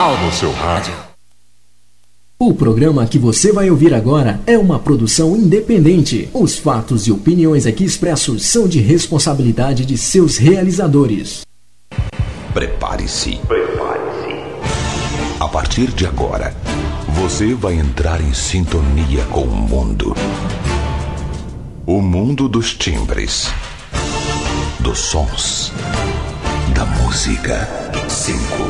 no seu rádio. O programa que você vai ouvir agora é uma produção independente. Os fatos e opiniões aqui expressos são de responsabilidade de seus realizadores. Prepare-se. Prepare-se. A partir de agora, você vai entrar em sintonia com o mundo. O mundo dos timbres, dos sons, da música. 5, 4,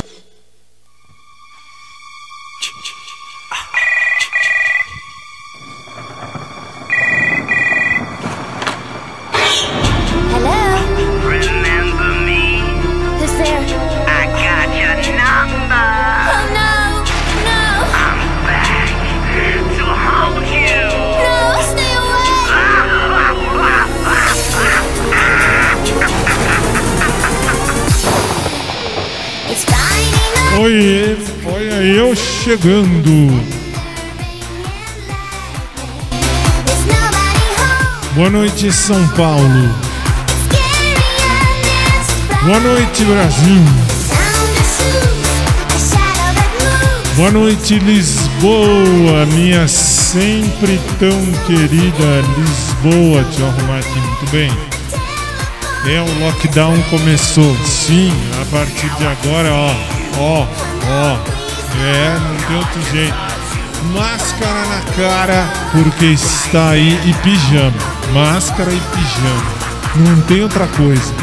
Oi, olha eu chegando. Boa noite, São Paulo. Boa noite, Brasil. Boa noite, Lisboa, minha sempre tão querida Lisboa. Deixa eu arrumar aqui muito bem. É, o lockdown começou. Sim, a partir de agora, ó, ó, ó. É, não tem outro jeito. Máscara na cara, porque está aí e pijama. Máscara e pijama. Não tem outra coisa.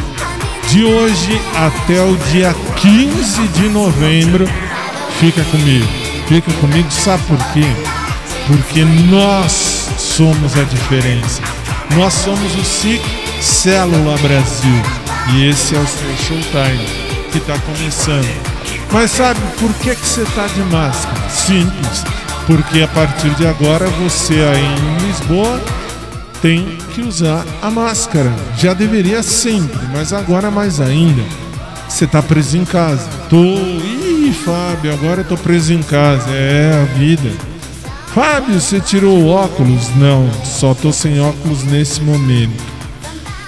De hoje até o dia 15 de novembro, fica comigo. Fica comigo, sabe por quê? Porque nós somos a diferença. Nós somos o SIC Célula Brasil. E esse é o seu showtime que está começando. Mas sabe por que, que você está de máscara? Simples. Porque a partir de agora você aí em Lisboa tem que usar a máscara. Já deveria sempre, mas agora mais ainda. Você está preso em casa. Tô. Ih, Fábio, agora eu tô preso em casa. É a vida. Fábio, você tirou o óculos? Não, só tô sem óculos nesse momento.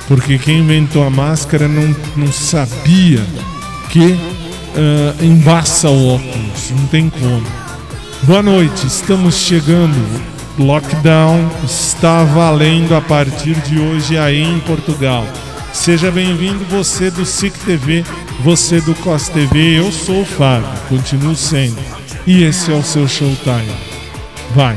Porque quem inventou a máscara não, não sabia que uh, embaça o óculos. Não tem como. Boa noite, estamos chegando. Lockdown está valendo a partir de hoje aí em Portugal. Seja bem-vindo, você do SIC TV, você do COS TV. Eu sou o Fábio, continuo sendo. E esse é o seu Showtime. Vai.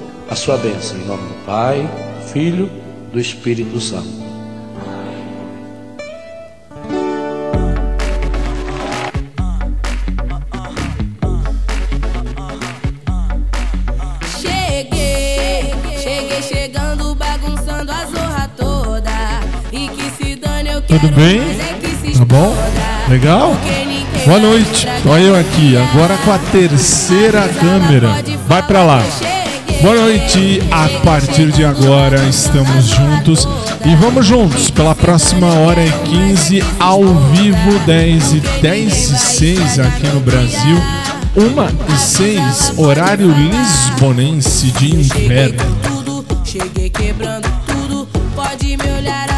a sua bênção, em nome do Pai, do Filho, do Espírito Santo. Tudo bem? Tá bom? Legal? Boa noite. Olha eu aqui, agora com a terceira câmera. Vai para lá. Boa noite. A partir de agora estamos juntos e vamos juntos pela próxima hora e 15 ao vivo 10 e 10 e 6 aqui no Brasil. 1 e 6 horário lisbonense de inverno. Cheguei quebrando tudo, pode me olhar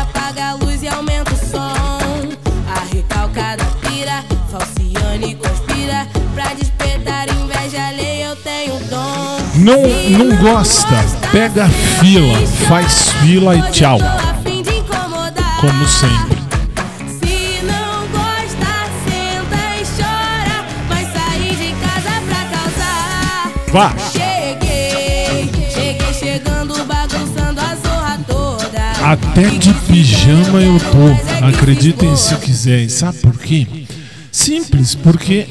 Não, não gosta, pega fila, faz fila e tchau. Como sempre. Se não gosta, senta e chora. Vai sair de casa pra causar. Vá. Cheguei, cheguei chegando, bagunçando a zorra toda. Até de pijama eu tô. Acreditem se quiserem. Sabe por quê? Simples, porque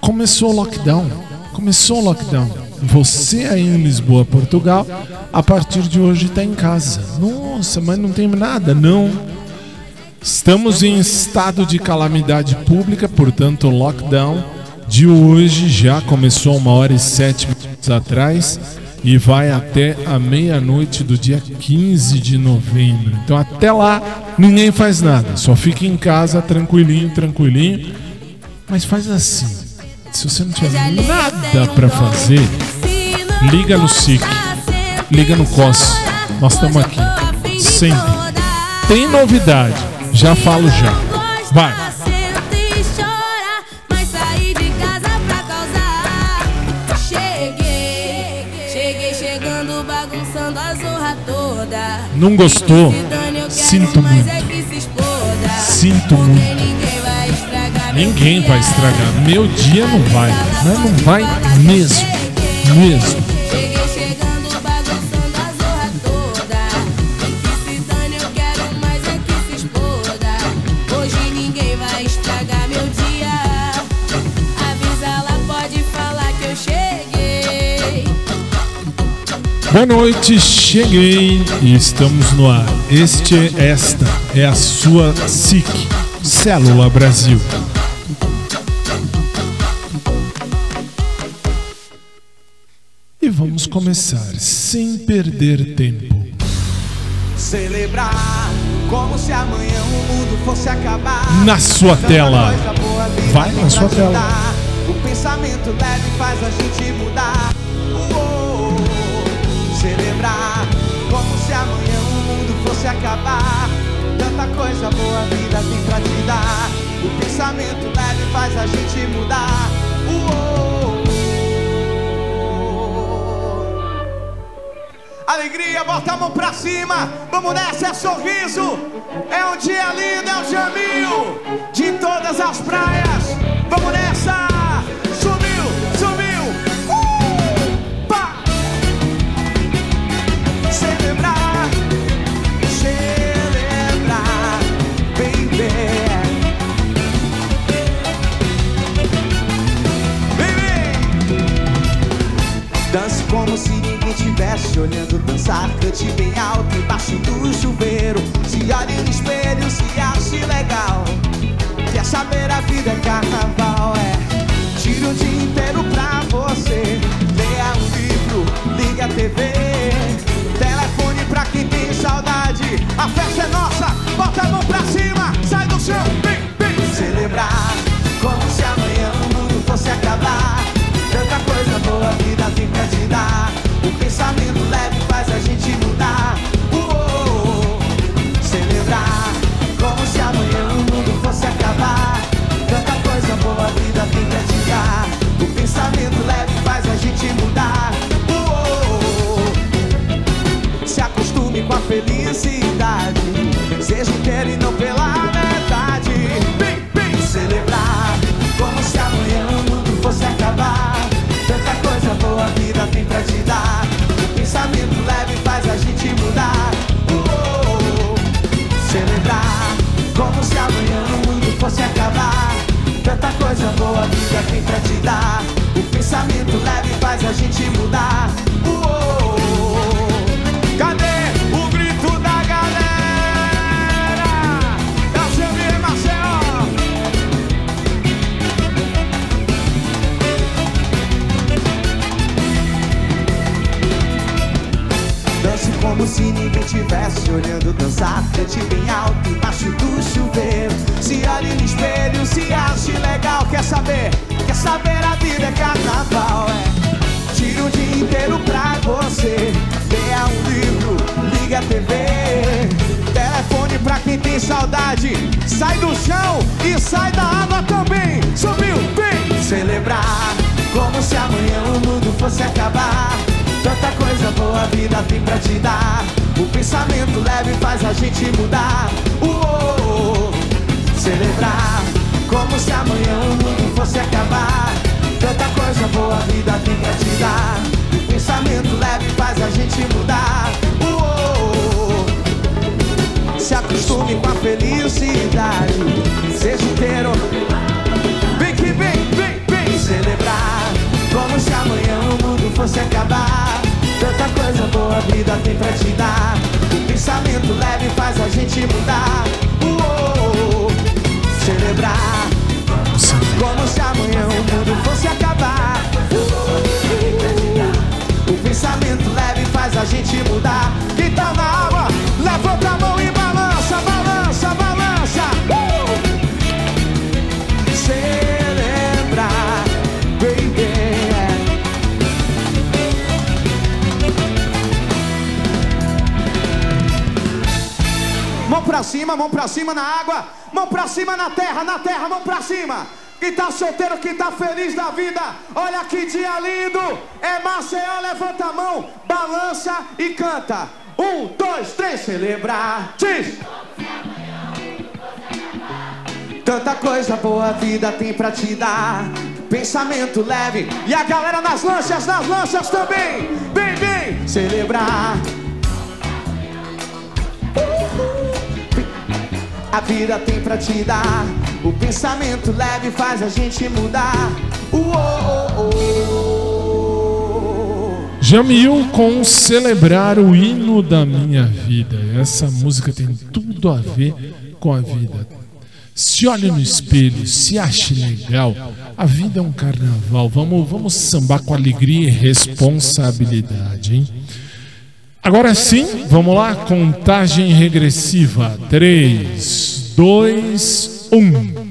começou o lockdown. Começou o lockdown. Você aí em Lisboa, Portugal, a partir de hoje está em casa. Nossa, mas não tem nada, não. Estamos em estado de calamidade pública, portanto, o lockdown de hoje já começou uma hora e sete minutos atrás e vai até a meia-noite do dia 15 de novembro. Então, até lá, ninguém faz nada, só fica em casa tranquilinho, tranquilinho. Mas faz assim se você não tiver nada para fazer, liga no SIC, liga no COS. Nós estamos aqui. Sempre. Tem novidade. Já falo já. Vai. Não gostou? Sinto muito. Sinto muito. Ninguém vai estragar. Meu dia não vai. Mas não vai mesmo. Mesmo. Boa noite, cheguei e estamos no ar. Este, esta é a sua SIC, Célula Brasil. Vamos começar sem perder tempo. Celebrar como se amanhã o mundo fosse acabar. Na sua tela. Vai na sua tela. O pensamento leve faz a gente mudar. Celebrar como se amanhã o mundo fosse acabar. Tanta coisa boa a vida tem pra te dar. O pensamento leve faz a gente mudar. Alegria, bota a mão pra cima. Vamos nessa, é sorriso. É um dia lindo, é um jamil de todas as praias. Vamos nessa. Subiu, subiu. Uh! Pá. Celebrar, celebrar, baby. Baby. Dance como se estivesse olhando dançar, cante bem alto embaixo do chuveiro. Se olhe no espelho, se ache legal. Que essa saber a vida é carnaval, é. Tira o dia inteiro pra você. Leia um livro, liga a TV. Telefone pra quem tem saudade. A festa é nossa, bota a mão pra cima, sai do chão, vem, vem. Celebrar como se amanhã o mundo fosse acabar. Tanta coisa boa a vida tem pra te dar. O pensamento leve faz a gente mudar. Uou, celebrar como se amanhã o mundo fosse acabar. Tanta coisa boa a vida tem pra te dar. O pensamento leve faz a gente mudar. Uou, se acostume com a felicidade. Seja inteiro e não pela Coisa boa vida tem pra te dar. O pensamento leve faz a gente mudar. Tivesse olhando dançar. Cante bem alto embaixo do chuveiro. Se olhe no espelho, se ache legal. Quer saber? Quer saber? A vida é carnaval, é. Tira o dia inteiro pra você. Leia um livro, liga a TV. Telefone pra quem tem saudade. Sai do chão e sai da água também. Subiu, vem celebrar. Como se amanhã o mundo fosse acabar. Tanta coisa boa a vida tem pra te dar. O pensamento leve faz a gente mudar. Uou, celebrar como se amanhã o mundo fosse acabar. Tanta coisa boa a vida tem pra te dar. O pensamento leve faz a gente mudar. Uou, se acostume com a felicidade. Seja inteiro. Vem que vem, vem, vem celebrar Como se amanhã o mundo fosse acabar a vida tem pra te dar. O pensamento leve faz a gente mudar. Celebrar. Como se amanhã o mundo fosse acabar. O pensamento leve faz a gente mudar. Quem tá na água, levanta a mão e pra cima, mão pra cima na água, mão pra cima na terra, na terra, mão pra cima. Quem tá solteiro, quem tá feliz da vida, olha que dia lindo. É Maceió, levanta a mão, balança e canta. Um, dois, três, celebrar. Diz. Tanta coisa boa a vida tem pra te dar. Pensamento leve. E a galera nas lanchas, nas lanchas também. Vem, vem, celebrar. A vida tem pra te dar. O pensamento leve faz a gente mudar. Uou, Jamil com celebrar o hino da minha vida. Essa música tem tudo a ver com a vida. Se olhe no espelho, se ache legal. A vida é um carnaval. Vamos, vamos sambar com alegria e responsabilidade, hein? Agora sim, vamos lá, contagem regressiva. 3, 2, 1.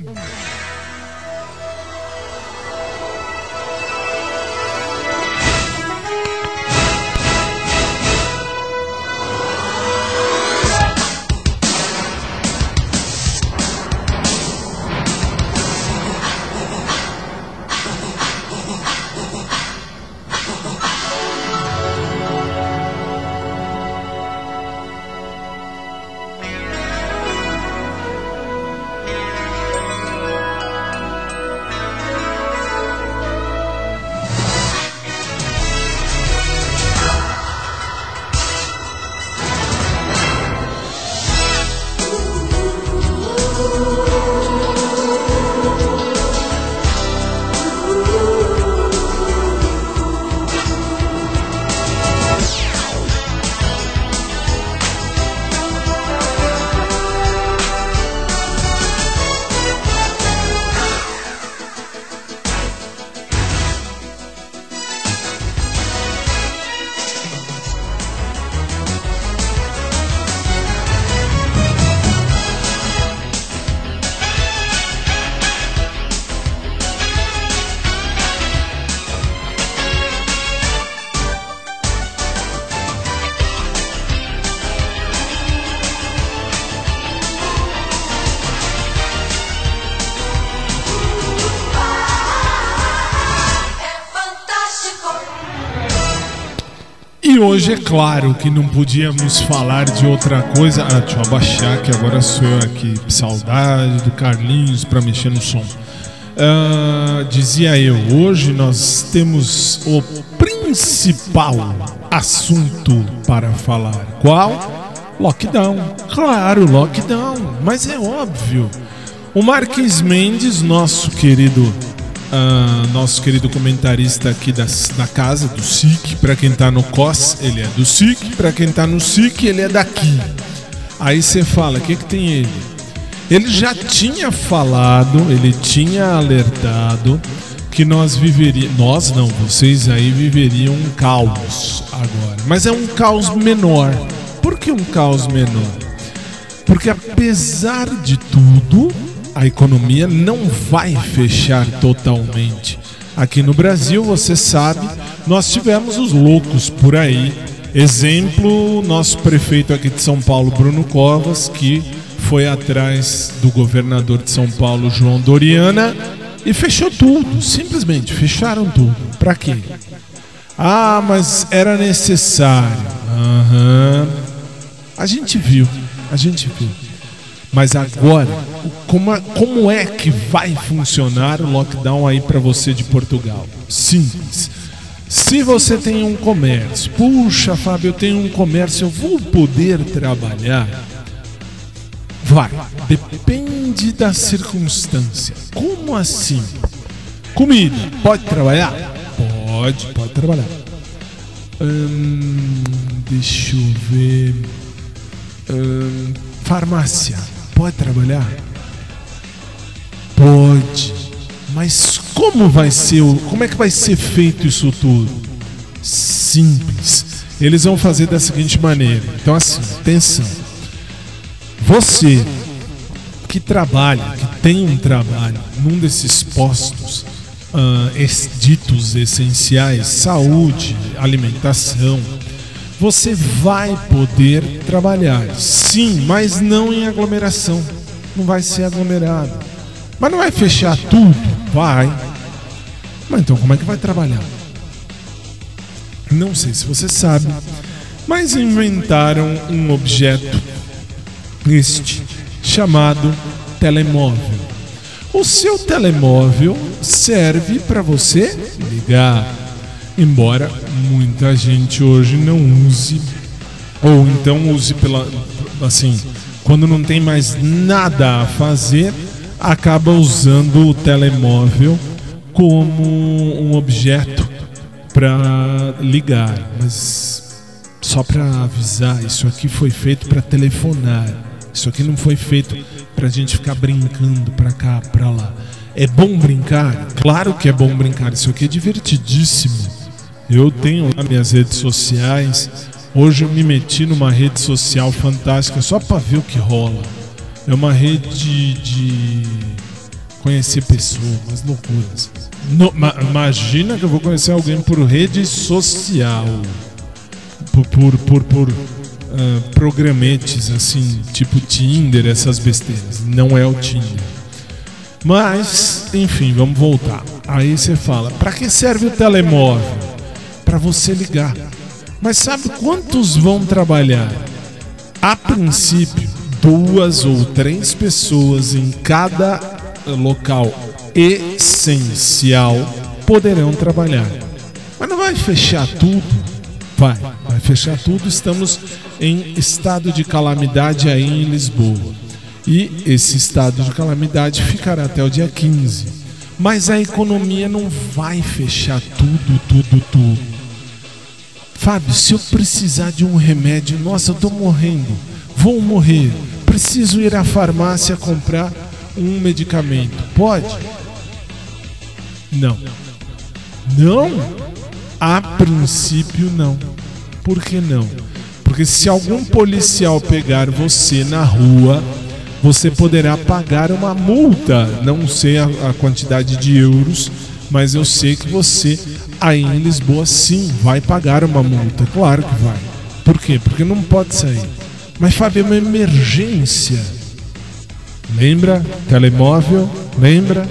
Hoje é claro que não podíamos falar de outra coisa. Ah, deixa eu abaixar que agora sou eu aqui. Saudade do Carlinhos para mexer no som. Ah, dizia eu, hoje nós temos o principal assunto para falar. Qual? Lockdown. Claro, lockdown. Mas é óbvio. O Marques Mendes, nosso querido Uh, nosso querido comentarista aqui da, da casa, do SIC. Para quem tá no COS, ele é do SIC. Para quem tá no SIC, ele é daqui. Aí você fala: o que, que tem ele? Ele já tinha falado, ele tinha alertado que nós viveríamos. Nós não, vocês aí viveriam um caos agora. Mas é um caos menor. Por que um caos menor? Porque apesar de tudo, a economia não vai fechar totalmente. Aqui no Brasil, você sabe, nós tivemos os loucos por aí. Exemplo, nosso prefeito aqui de São Paulo, Bruno Covas, que foi atrás do governador de São Paulo, João Doriana, e fechou tudo, simplesmente fecharam tudo. Para quê? Ah, mas era necessário. Uhum. A gente viu, a gente viu. Mas agora, como, como é que vai funcionar o lockdown aí para você de Portugal? Simples. Se você tem um comércio, puxa, Fábio, eu tenho um comércio, eu vou poder trabalhar? Vai, depende da circunstância. Como assim? Comida, pode trabalhar? Pode, pode trabalhar. Hum, deixa eu ver. Hum, farmácia Pode trabalhar? Pode. Mas como vai ser, como é que vai ser feito isso tudo? Simples. Eles vão fazer da seguinte maneira. Então assim, atenção. Você que trabalha, que tem um trabalho num desses postos uh, ditos essenciais, saúde, alimentação, você vai poder trabalhar. Sim, mas não em aglomeração. Não vai ser aglomerado. Mas não vai fechar tudo? Vai. Mas então como é que vai trabalhar? Não sei se você sabe, mas inventaram um objeto este chamado telemóvel. O seu telemóvel serve para você ligar embora muita gente hoje não use ou então use pela assim, quando não tem mais nada a fazer, acaba usando o telemóvel como um objeto para ligar, mas só para avisar, isso aqui foi feito para telefonar. Isso aqui não foi feito para a gente ficar brincando para cá, para lá. É bom brincar? Claro que é bom brincar. Isso aqui é divertidíssimo. Eu tenho lá minhas redes sociais. Hoje eu me meti numa rede social fantástica só para ver o que rola. É uma rede de conhecer pessoas, loucuras. No, ma, imagina que eu vou conhecer alguém por rede social. Por, por, por, por uh, programetes assim, tipo Tinder, essas besteiras. Não é o Tinder. Mas, enfim, vamos voltar. Aí você fala: para que serve o telemóvel? Para você ligar. Mas sabe quantos vão trabalhar? A princípio, duas ou três pessoas em cada local essencial poderão trabalhar. Mas não vai fechar tudo? Vai, vai fechar tudo. Estamos em estado de calamidade aí em Lisboa. E esse estado de calamidade ficará até o dia 15. Mas a economia não vai fechar tudo, tudo, tudo. Fábio, se eu precisar de um remédio, nossa, eu estou morrendo, vou morrer, preciso ir à farmácia comprar um medicamento. Pode? Não. Não? A princípio, não. Por que não? Porque se algum policial pegar você na rua, você poderá pagar uma multa. Não sei a, a quantidade de euros, mas eu sei que você aí em Lisboa sim vai pagar uma multa. Claro que vai. Por quê? Porque não pode sair. Mas Fábio, é uma emergência. Lembra? Telemóvel? Lembra?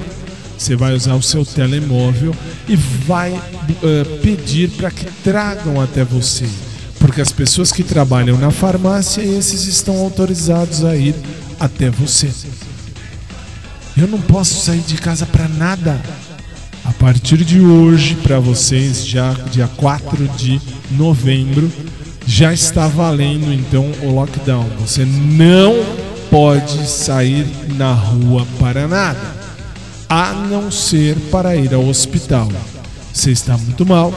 Você vai usar o seu telemóvel e vai uh, pedir para que tragam até você. Porque as pessoas que trabalham na farmácia, esses estão autorizados a ir até você. Eu não posso sair de casa para nada. A partir de hoje, para vocês, já dia 4 de novembro, já está valendo então o lockdown. Você não pode sair na rua para nada, a não ser para ir ao hospital. Você está muito mal,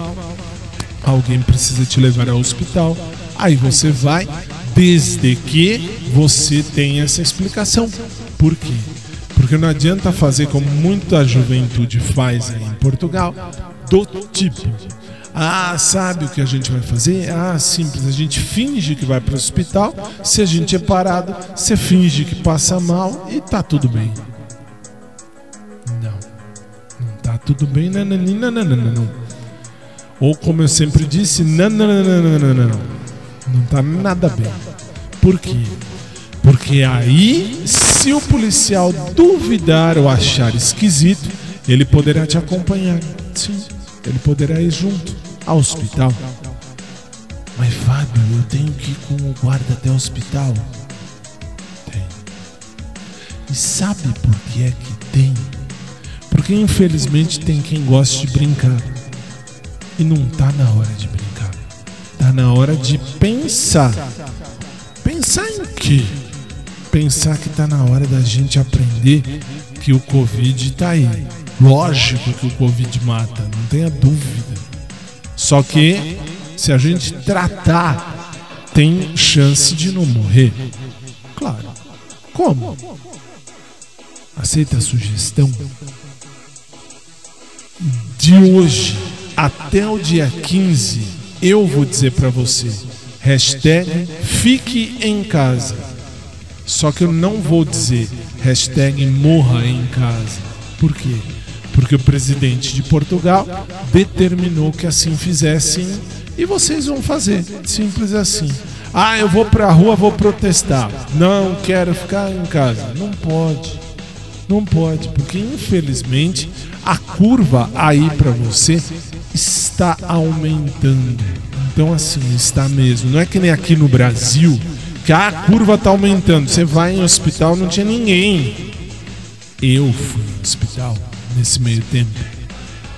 alguém precisa te levar ao hospital, aí você vai, desde que você tenha essa explicação. Por quê? Porque não adianta fazer como muita juventude faz em Portugal, do tipo ah, sabe o que a gente vai fazer? Ah, simples, a gente finge que vai para o hospital. Se a gente é parado, você finge que passa mal e tá tudo bem. Não, não tá tudo bem, não, não, não, não, não, não. Ou como eu sempre disse, não, não, não, não, não, não, não. Não tá nada bem. Por quê? Porque aí, se o policial duvidar ou achar esquisito, ele poderá te acompanhar. Sim, ele poderá ir junto ao hospital. Mas Fábio, eu tenho que ir com o guarda até o hospital. Tem. E sabe por que é que tem? Porque infelizmente tem quem goste de brincar. E não tá na hora de brincar. Tá na hora de pensar. Pensar em quê? Pensar que tá na hora da gente aprender que o Covid tá aí. Lógico que o Covid mata, não tenha dúvida. Só que se a gente tratar, tem chance de não morrer. Claro. Como? Aceita a sugestão? De hoje até o dia 15, eu vou dizer para você: hashtag fique em casa. Só que eu não vou dizer hashtag morra em casa. Por quê? porque o presidente de Portugal determinou que assim fizessem e vocês vão fazer. Simples assim. Ah, eu vou para a rua, vou protestar. Não quero ficar em casa. Não pode. Não pode, porque infelizmente a curva aí para você está aumentando. Então assim, está mesmo. Não é que nem aqui no Brasil que a curva está aumentando. Você vai em hospital, não tinha ninguém. Eu fui no hospital nesse meio tempo.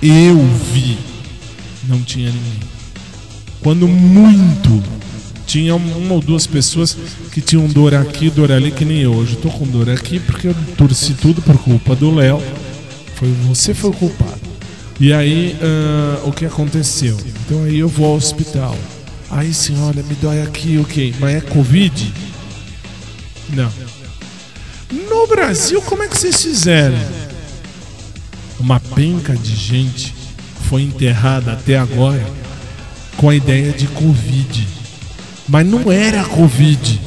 Eu vi, não tinha ninguém. Quando muito, tinha uma ou duas pessoas que tinham dor aqui, dor ali, que nem eu. Hoje eu tô com dor aqui porque eu torci tudo por culpa do Léo. Foi você foi o culpado. E aí, uh, o que aconteceu? Então aí eu vou ao hospital. Aí sim, olha, me dói aqui, ok. Mas é Covid? Não. No Brasil, como é que vocês fizeram? uma penca de gente foi enterrada até agora com a ideia de Covid. Mas não era Covid.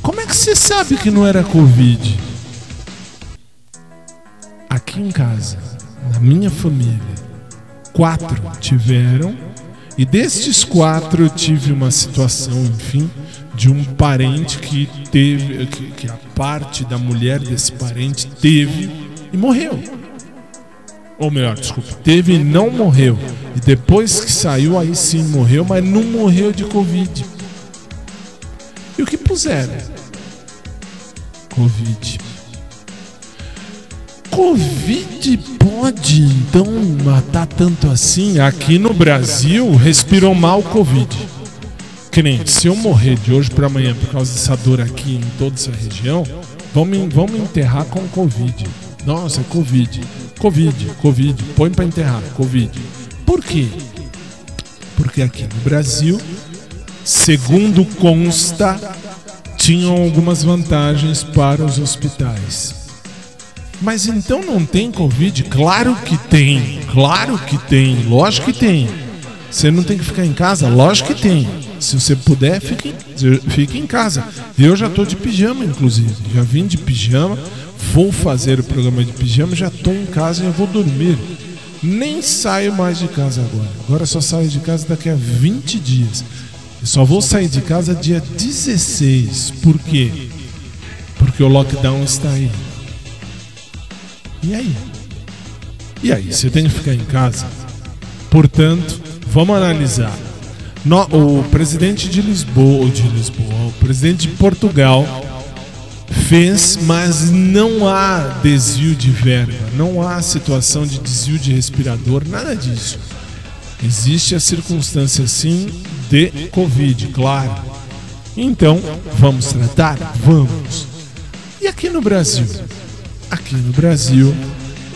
Como é que você sabe que não era Covid? Aqui em casa, na minha família, quatro tiveram, e destes quatro eu tive uma situação, enfim, de um parente que teve, que, que a parte da mulher desse parente teve e morreu. Ou melhor, desculpa, teve e não morreu. E depois que saiu, aí sim morreu, mas não morreu de Covid. E o que puseram? Covid. Covid pode então matar tanto assim? Aqui no Brasil, respirou mal Covid. Que nem se eu morrer de hoje para amanhã por causa dessa dor aqui em toda essa região, vamos, vamos enterrar com Covid. Nossa, Covid. Covid, Covid, põe para enterrar, Covid. Por quê? Porque aqui no Brasil, segundo consta, tinham algumas vantagens para os hospitais. Mas então não tem Covid? Claro que tem, claro que tem, lógico que tem. Você não tem que ficar em casa? Lógico que tem. Se você puder, fique, fique em casa. Eu já estou de pijama, inclusive. Já vim de pijama vou fazer o programa de pijama, já estou em casa e eu vou dormir. Nem saio mais de casa agora. Agora só saio de casa daqui a 20 dias. Eu só vou sair de casa dia 16. Por quê? Porque o lockdown está aí. E aí? E aí? Você tem que ficar em casa? Portanto, vamos analisar. No, o presidente de Lisboa, de Lisboa, o presidente de Portugal fez, mas não há desvio de verba, não há situação de desvio de respirador, nada disso. Existe a circunstância sim de Covid, claro. Então, vamos tratar? Vamos. E aqui no Brasil? Aqui no Brasil,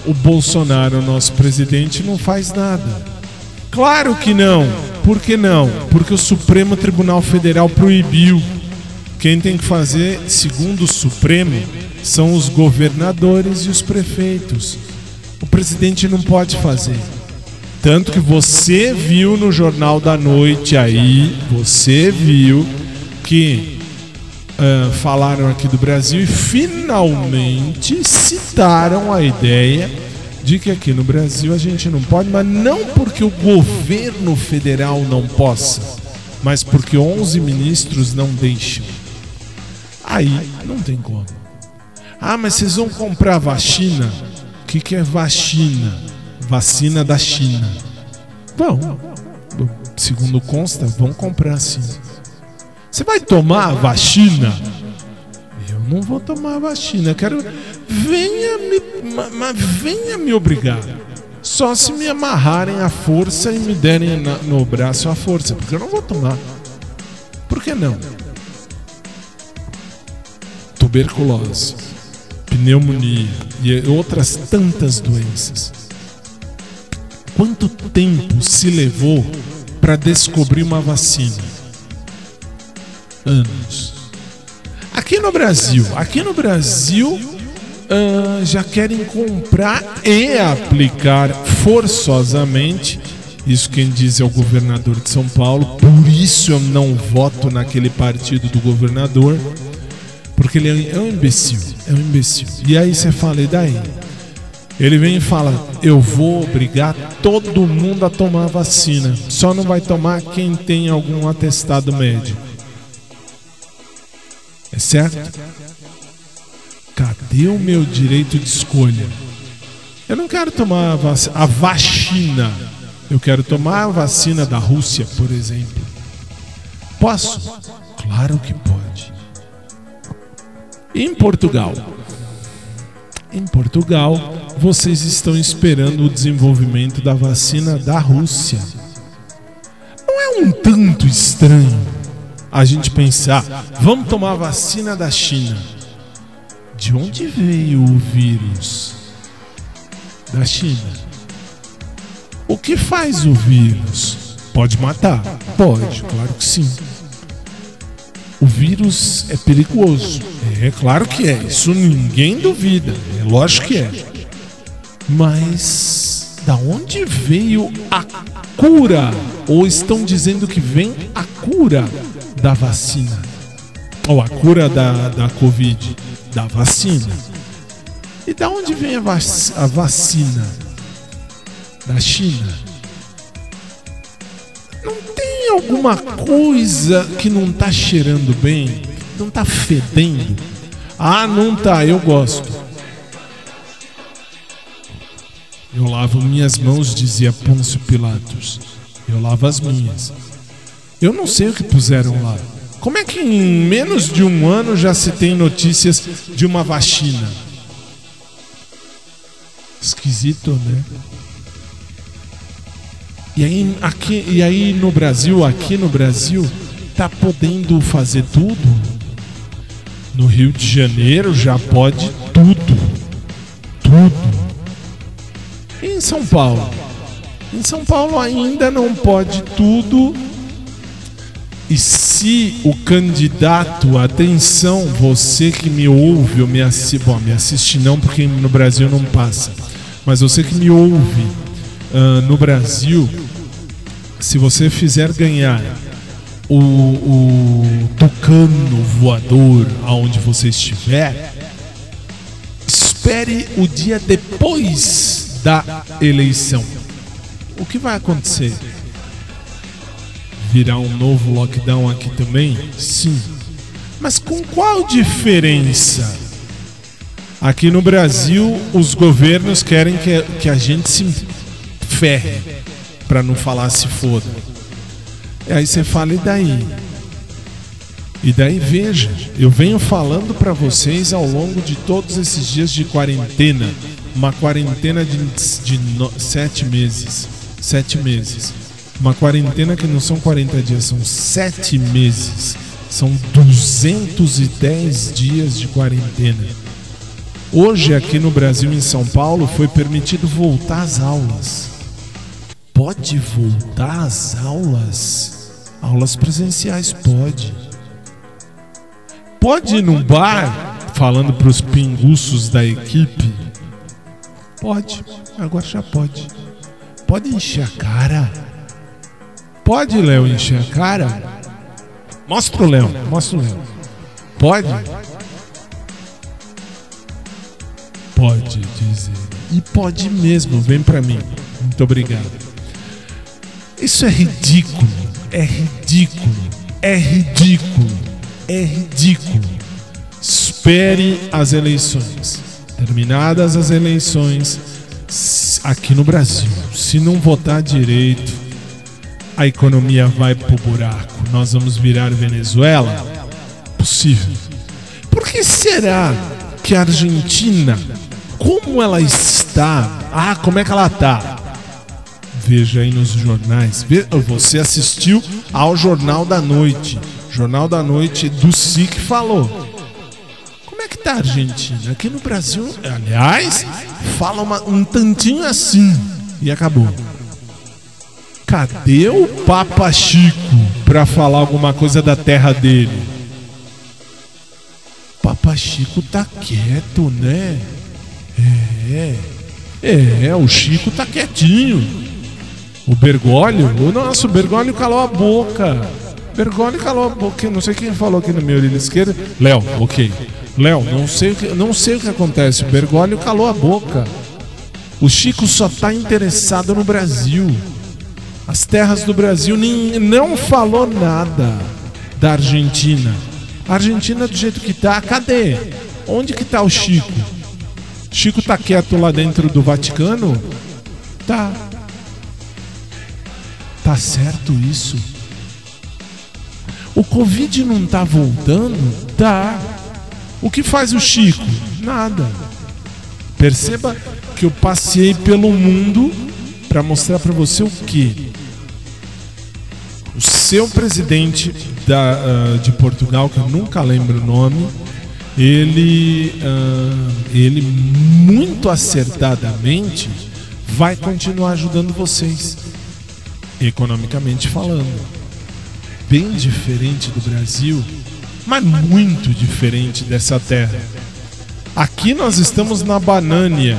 o Bolsonaro, nosso presidente, não faz nada. Claro que não. Por que não? Porque o Supremo Tribunal Federal proibiu. Quem tem que fazer, segundo o Supremo, são os governadores e os prefeitos. O presidente não pode fazer. Tanto que você viu no Jornal da Noite aí, você viu que uh, falaram aqui do Brasil e finalmente citaram a ideia de que aqui no Brasil a gente não pode, mas não porque o governo federal não possa, mas porque 11 ministros não deixam. Aí não tem como. Ah, mas vocês vão comprar vacina? O que, que é vacina? Vacina da China. Vão. Segundo consta, vão comprar sim. Você vai tomar vacina? Eu não vou tomar vacina. Quero. Venha me. Mas venha me obrigar. Só se me amarrarem à força e me derem na, no braço a força. Porque eu não vou tomar. Por que não? Tuberculose, pneumonia e outras tantas doenças. Quanto tempo se levou para descobrir uma vacina? Anos. Aqui no Brasil, aqui no Brasil uh, já querem comprar e aplicar forçosamente. Isso quem diz é o governador de São Paulo. Por isso eu não voto naquele partido do governador, porque ele é um imbecil, é um imbecil. E aí você fala, e daí? Ele vem e fala: Eu vou obrigar todo mundo a tomar vacina. Só não vai tomar quem tem algum atestado médico. É certo? Cadê o meu direito de escolha? Eu não quero tomar a, vacina. Eu quero tomar a vacina da Rússia, por exemplo. Posso? Claro que pode. Em Portugal. Em Portugal, vocês estão esperando o desenvolvimento da vacina da Rússia. Não é um tanto estranho a gente pensar, vamos tomar a vacina da China. De onde veio o vírus? Da China. O que faz o vírus? Pode matar? Pode, claro que sim. O vírus é perigoso. É claro que é, isso ninguém duvida. É lógico que é. Mas da onde veio a cura? Ou estão dizendo que vem a cura da vacina. Ou a cura da, da Covid, da vacina. E da onde vem a, vac a vacina? Da China. Não tem alguma coisa que não tá cheirando bem? Não tá fedendo? Ah, não tá, eu gosto. Eu lavo minhas mãos, dizia Pôncio Pilatos. Eu lavo as minhas. Eu não sei o que puseram lá. Como é que em menos de um ano já se tem notícias de uma vacina? Esquisito, né? E aí, aqui, e aí no Brasil, aqui no Brasil, tá podendo fazer tudo? No Rio de Janeiro já pode tudo. Tudo. E em São Paulo? Em São Paulo ainda não pode tudo e se o candidato, atenção, você que me ouve ou me assiste, bom, me assiste não porque no Brasil não passa, mas você que me ouve uh, no Brasil, se você fizer ganhar o, o tucano voador aonde você estiver, espere o dia depois da eleição. O que vai acontecer? Virá um novo lockdown aqui também? Sim. Mas com qual diferença? Aqui no Brasil, os governos querem que, que a gente se ferre, para não falar se foda. E aí você fala, e daí? E daí veja, eu venho falando para vocês ao longo de todos esses dias de quarentena, uma quarentena de, de no, sete meses, sete meses, uma quarentena que não são 40 dias, são sete meses, são 210 dias de quarentena. Hoje aqui no Brasil, em São Paulo, foi permitido voltar às aulas. Pode voltar às aulas? Aulas presenciais pode. Pode ir num bar, falando para os pinguços da equipe? Pode, agora já pode. Pode encher a cara. Pode, Léo, encher a cara? Mostra o Léo, mostra o Léo. Pode? Pode dizer. E pode mesmo, vem pra mim. Muito obrigado. Isso é ridículo. É ridículo. É ridículo. É ridículo. Espere as eleições. Terminadas as eleições aqui no Brasil, se não votar direito, a economia vai pro buraco. Nós vamos virar Venezuela? Possível. Por que será que a Argentina, como ela está? Ah, como é que ela tá? Veja aí nos jornais. Você assistiu ao Jornal da Noite. Jornal da Noite do SIC falou. Como é que tá a Argentina? Aqui no Brasil, aliás, fala uma, um tantinho assim e acabou. Cadê o Papa Chico para falar alguma coisa da terra dele? Papa Chico tá quieto, né? É. É, o Chico tá quietinho. O Bergoglio, o Bergoglio calou a boca. Bergoglio calou a boca. Não sei quem falou aqui no meu orelha esquerda. Léo, ok. Léo, não sei o que, não sei o que acontece. O Bergoglio calou a boca. O Chico só tá interessado no Brasil as terras do Brasil, nem, não falou nada da Argentina. A Argentina do jeito que tá, cadê? Onde que tá o Chico? Chico tá quieto lá dentro do Vaticano? Tá. Tá certo isso? O Covid não tá voltando? Tá. O que faz o Chico? Nada. Perceba que eu passei pelo mundo para mostrar para você o que? O seu presidente da, uh, de Portugal, que eu nunca lembro o nome, ele, uh, ele muito acertadamente vai continuar ajudando vocês, economicamente falando. Bem diferente do Brasil, mas muito diferente dessa terra. Aqui nós estamos na Banânia,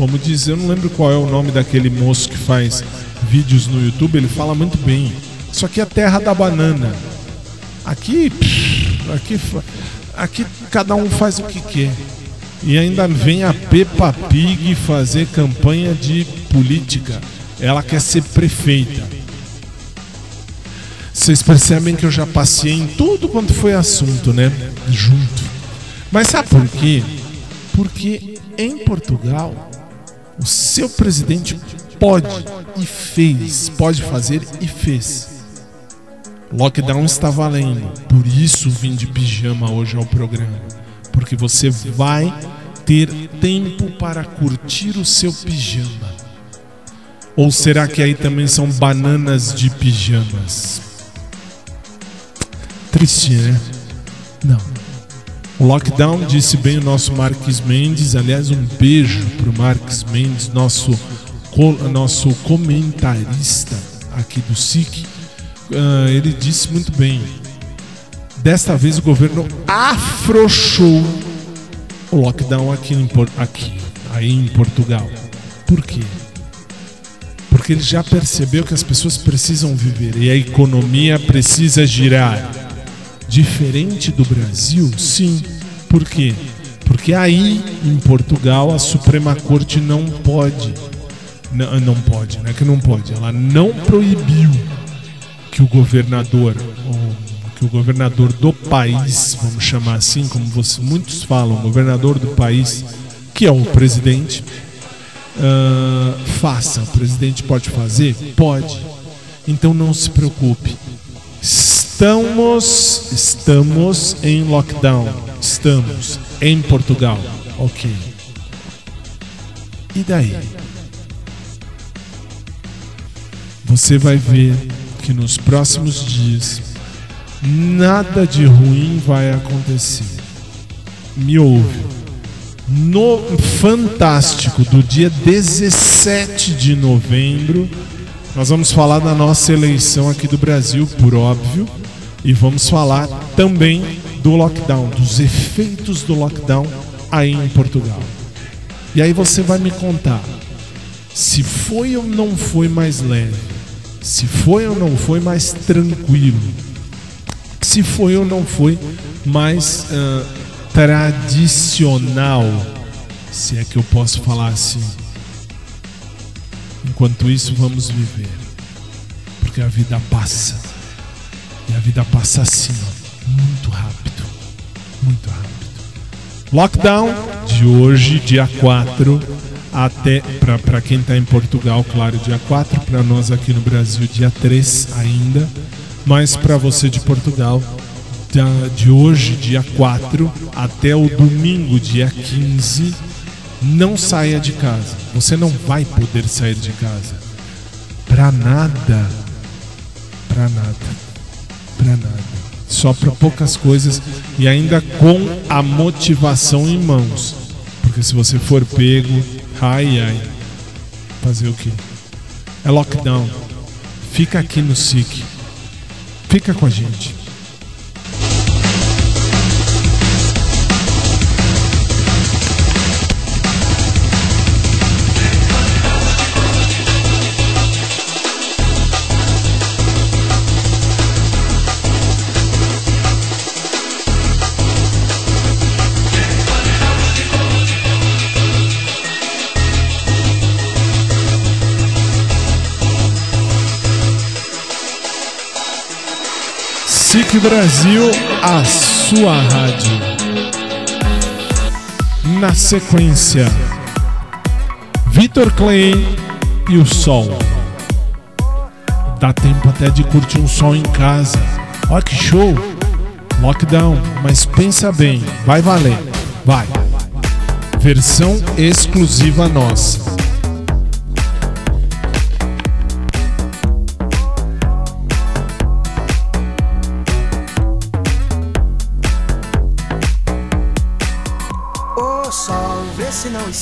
como diz, eu não lembro qual é o nome daquele moço que faz vídeos no YouTube, ele fala muito bem. Isso aqui é a terra da banana. Aqui, aqui, aqui cada um faz o que quer. E ainda vem a Peppa Pig fazer campanha de política. Ela quer ser prefeita. Vocês percebem que eu já passei em tudo quanto foi assunto, né? Junto. Mas sabe por quê? Porque em Portugal, o seu presidente pode e fez, pode fazer e fez Lockdown está valendo. Por isso vim de pijama hoje ao programa. Porque você vai ter tempo para curtir o seu pijama. Ou será que aí também são bananas de pijamas? Triste, né? Não. O lockdown disse bem o nosso Marques Mendes. Aliás, um beijo pro Marques Mendes, nosso, nosso comentarista aqui do SIC uh, ele disse muito bem. Desta vez o governo afrouxou o lockdown aqui, em, aqui aí em Portugal. Por quê? Porque ele já percebeu que as pessoas precisam viver e a economia precisa girar. Diferente do Brasil, sim. Por quê? Porque aí em Portugal a Suprema Corte não pode. Não, não pode, não é que não pode, ela não proibiu que o governador, que o governador do país, vamos chamar assim, como você, muitos falam, governador do país, que é o presidente, uh, faça. O presidente pode fazer? Pode. Então não se preocupe. Estamos, estamos em lockdown. Estamos em Portugal. Ok. E daí? Você vai ver que nos próximos dias nada de ruim vai acontecer. Me ouve. No Fantástico do dia 17 de novembro, nós vamos falar da nossa eleição aqui do Brasil, por óbvio, e vamos falar também do lockdown, dos efeitos do lockdown aí em Portugal. E aí você vai me contar se foi ou não foi mais leve, se foi ou não foi mais tranquilo, se foi ou não foi mais uh, tradicional, se é que eu posso falar assim. Enquanto isso, vamos viver, porque a vida passa e a vida passa assim, muito rápido, muito rápido. Lockdown de hoje, dia 4, até para quem está em Portugal, claro, dia 4, para nós aqui no Brasil, dia 3 ainda, mas para você de Portugal, de hoje, dia 4, até o domingo, dia 15, não saia de casa. Você não vai poder sair de casa. Para nada. Para nada. Para nada só para poucas coisas e ainda com a motivação em mãos. Porque se você for pego, ai ai, fazer o que? É lockdown. Fica aqui no SIC. Fica com a gente. SIC Brasil, a sua rádio. Na sequência, Vitor Clay e o Sol. Dá tempo até de curtir um sol em casa. Olha que show! Lockdown, mas pensa bem, vai valer, vai. Versão exclusiva nossa.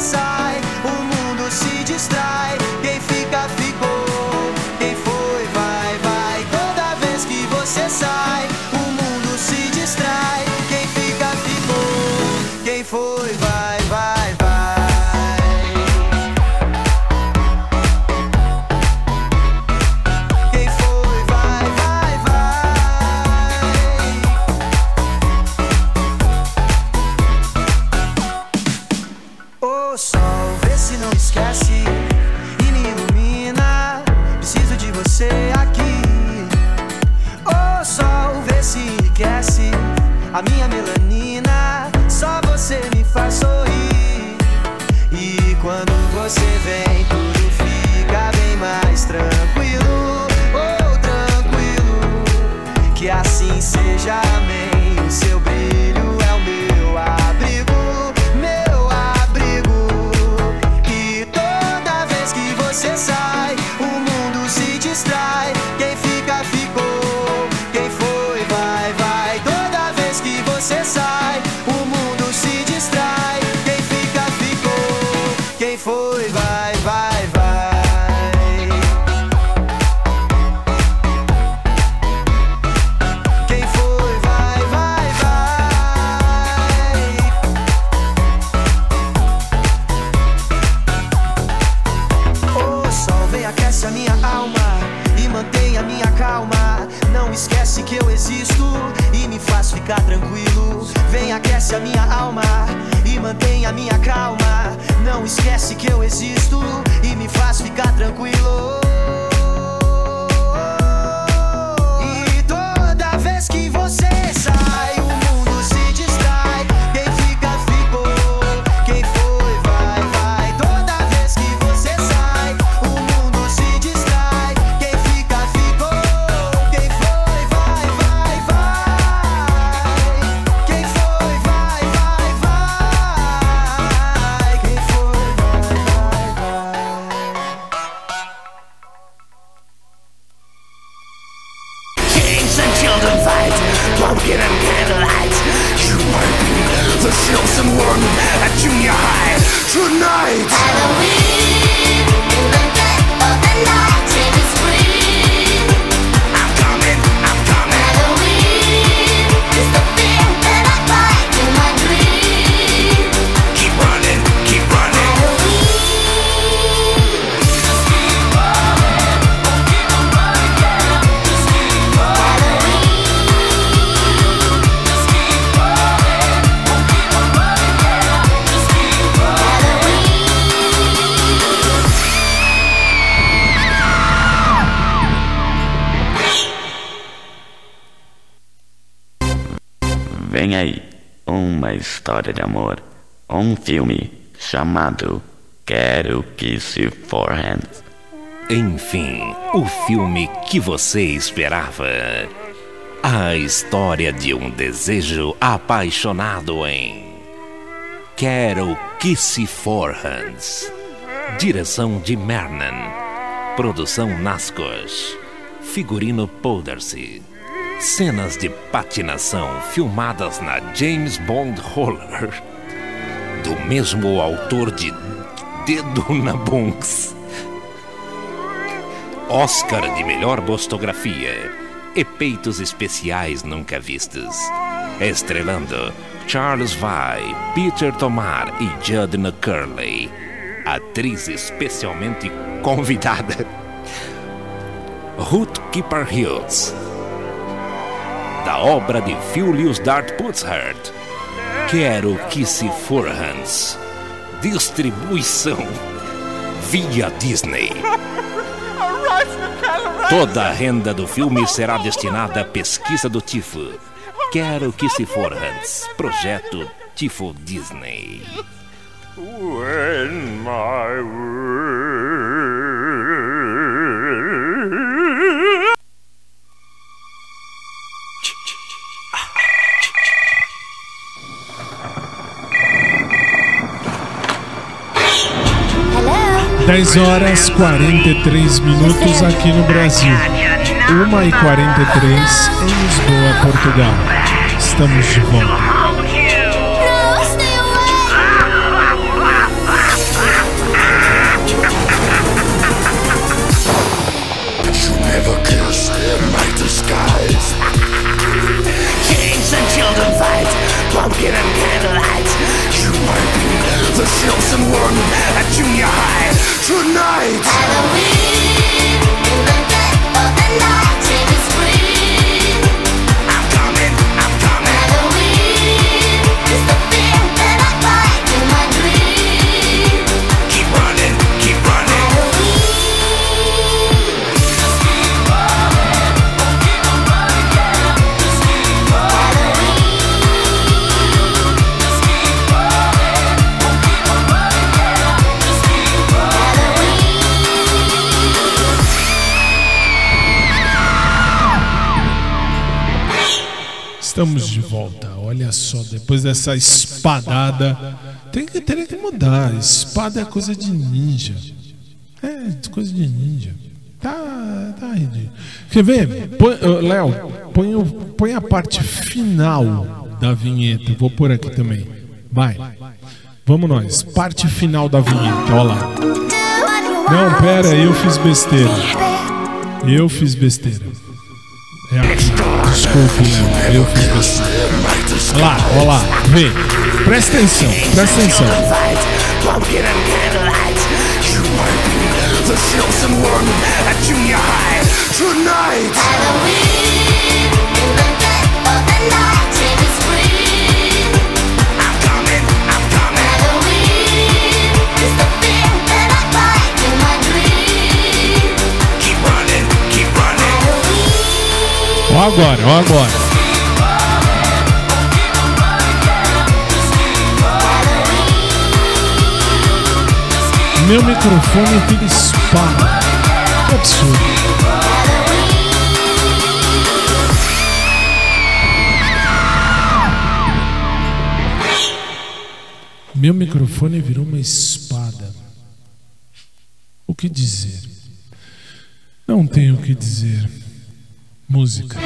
você história de amor, um filme chamado Quero que se. Enfim, o filme que você esperava. A história de um desejo apaixonado em Quero que se. Direção de Mernan. Produção Nascos. Figurino Powdersy. Cenas de patinação filmadas na James Bond Roller. Do mesmo autor de Dedo na Bunks. Oscar de melhor bostografia. Efeitos especiais nunca vistos. Estrelando Charles Vai, Peter Tomar e Judna Curley. Atriz especialmente convidada. Ruth Keeper Hills. Da obra de Julius Dart Putzhart. Quero que se forhans. Distribuição via Disney. Toda a renda do filme será destinada à pesquisa do Tifo. Quero que se forhans. Projeto Tifo Disney. When my Hello. 10 horas 43 minutos aqui no Brasil. 1 e 43 em Lisboa, Portugal. Estamos de volta. Depois dessa espadada. Tem que, teria que mudar. Espada é coisa de ninja. É, coisa de ninja. Tá, tá ridículo. Quer ver? Põe- ô, Léo, põe, põe a parte final da vinheta. Vou pôr aqui também. Vai. Vamos nós. Parte final da vinheta. Olha lá. Não, pera, eu fiz besteira. Eu fiz besteira. É, desculpe. Eu besteira. Olha lá, olha lá. Vê. Presta atenção, presta atenção. Tonight. Halloween, in the dead of the night, agora, ó agora. Meu microfone tira espada. Que absurdo. Meu microfone virou uma espada. O que dizer? Não tenho o que dizer. Música.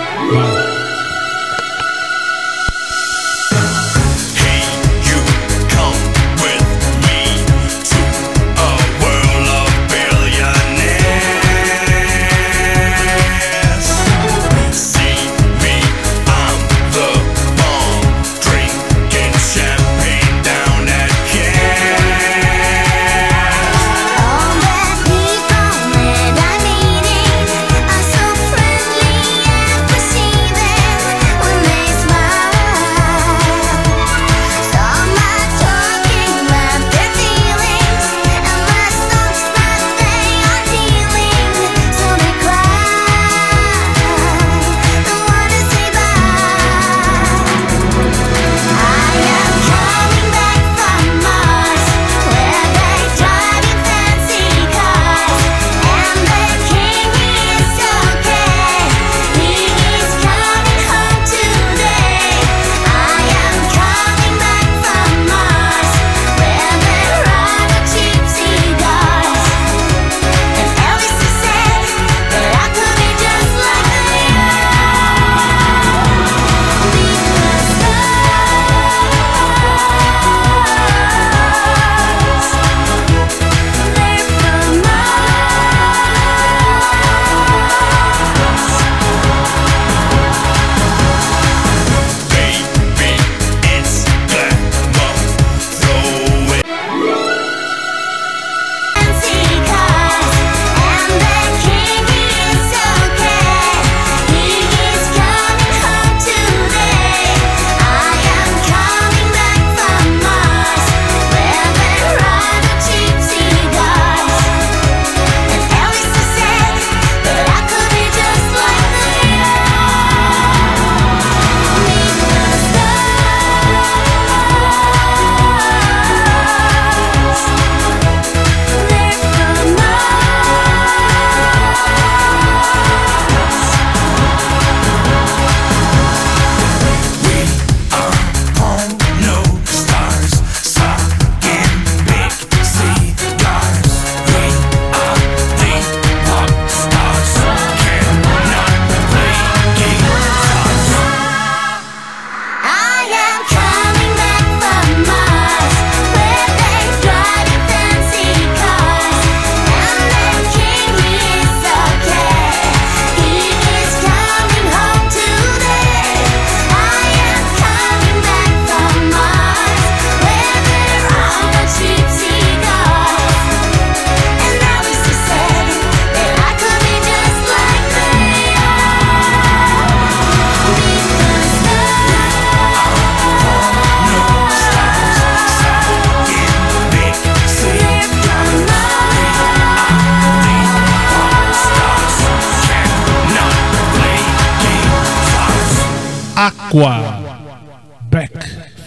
Aqua Back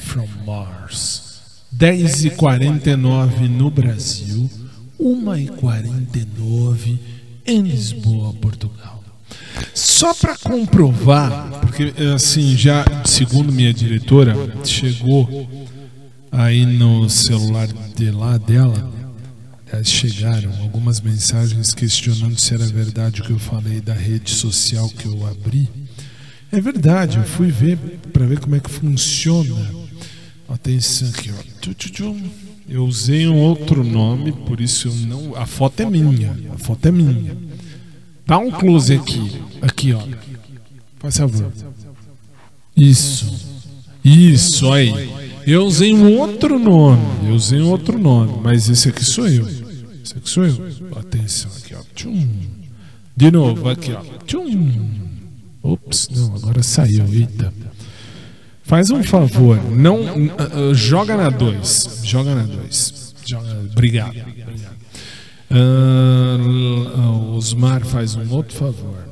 from Mars. 10h49 no Brasil 1h49 em Lisboa, Portugal. Só para comprovar porque assim já segundo minha diretora chegou aí no celular de lá dela chegaram algumas mensagens questionando se era verdade o que eu falei da rede social que eu abri é verdade, eu fui ver para ver como é que funciona. Atenção aqui, ó. Eu usei um outro nome, por isso não. A foto é minha. A foto é minha. Dá um close aqui. Aqui, ó. Faz favor. Isso. Isso aí. Eu usei um outro nome. Eu usei um outro nome. Mas esse aqui sou eu. Esse aqui sou eu. Atenção aqui, ó. De novo, aqui, ó. Tchum. Ops, não, agora saiu. Eita. Faz um favor, não uh, uh, joga na 2. Joga na 2. Obrigado. Uh, Osmar faz um outro favor.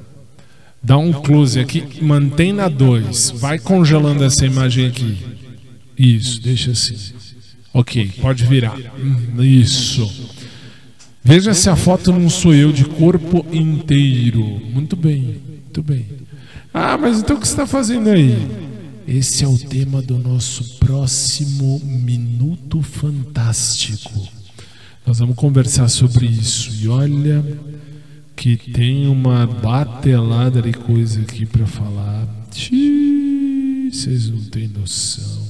Dá um close aqui, mantém na 2. Vai congelando essa imagem aqui. Isso, deixa assim. Ok, pode virar. Isso. Veja se a foto não sou eu de corpo inteiro. Muito bem, muito bem. Ah, mas então o que você está fazendo aí? Esse é o tema do nosso próximo Minuto Fantástico. Nós vamos conversar sobre isso. E olha que tem uma batelada de coisa aqui para falar. Vocês não têm noção.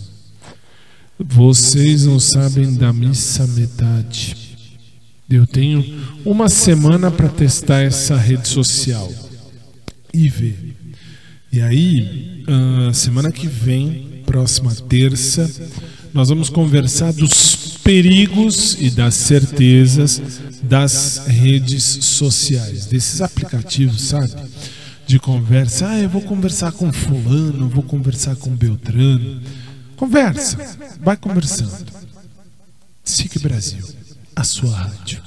Vocês não sabem da missa metade. Eu tenho uma semana para testar essa rede social e ver. E aí, uh, semana que vem, próxima terça, nós vamos conversar dos perigos e das certezas das redes sociais, desses aplicativos, sabe? De conversa. Ah, eu vou conversar com Fulano, vou conversar com Beltrano. Conversa, vai conversando. SIC Brasil, a sua rádio.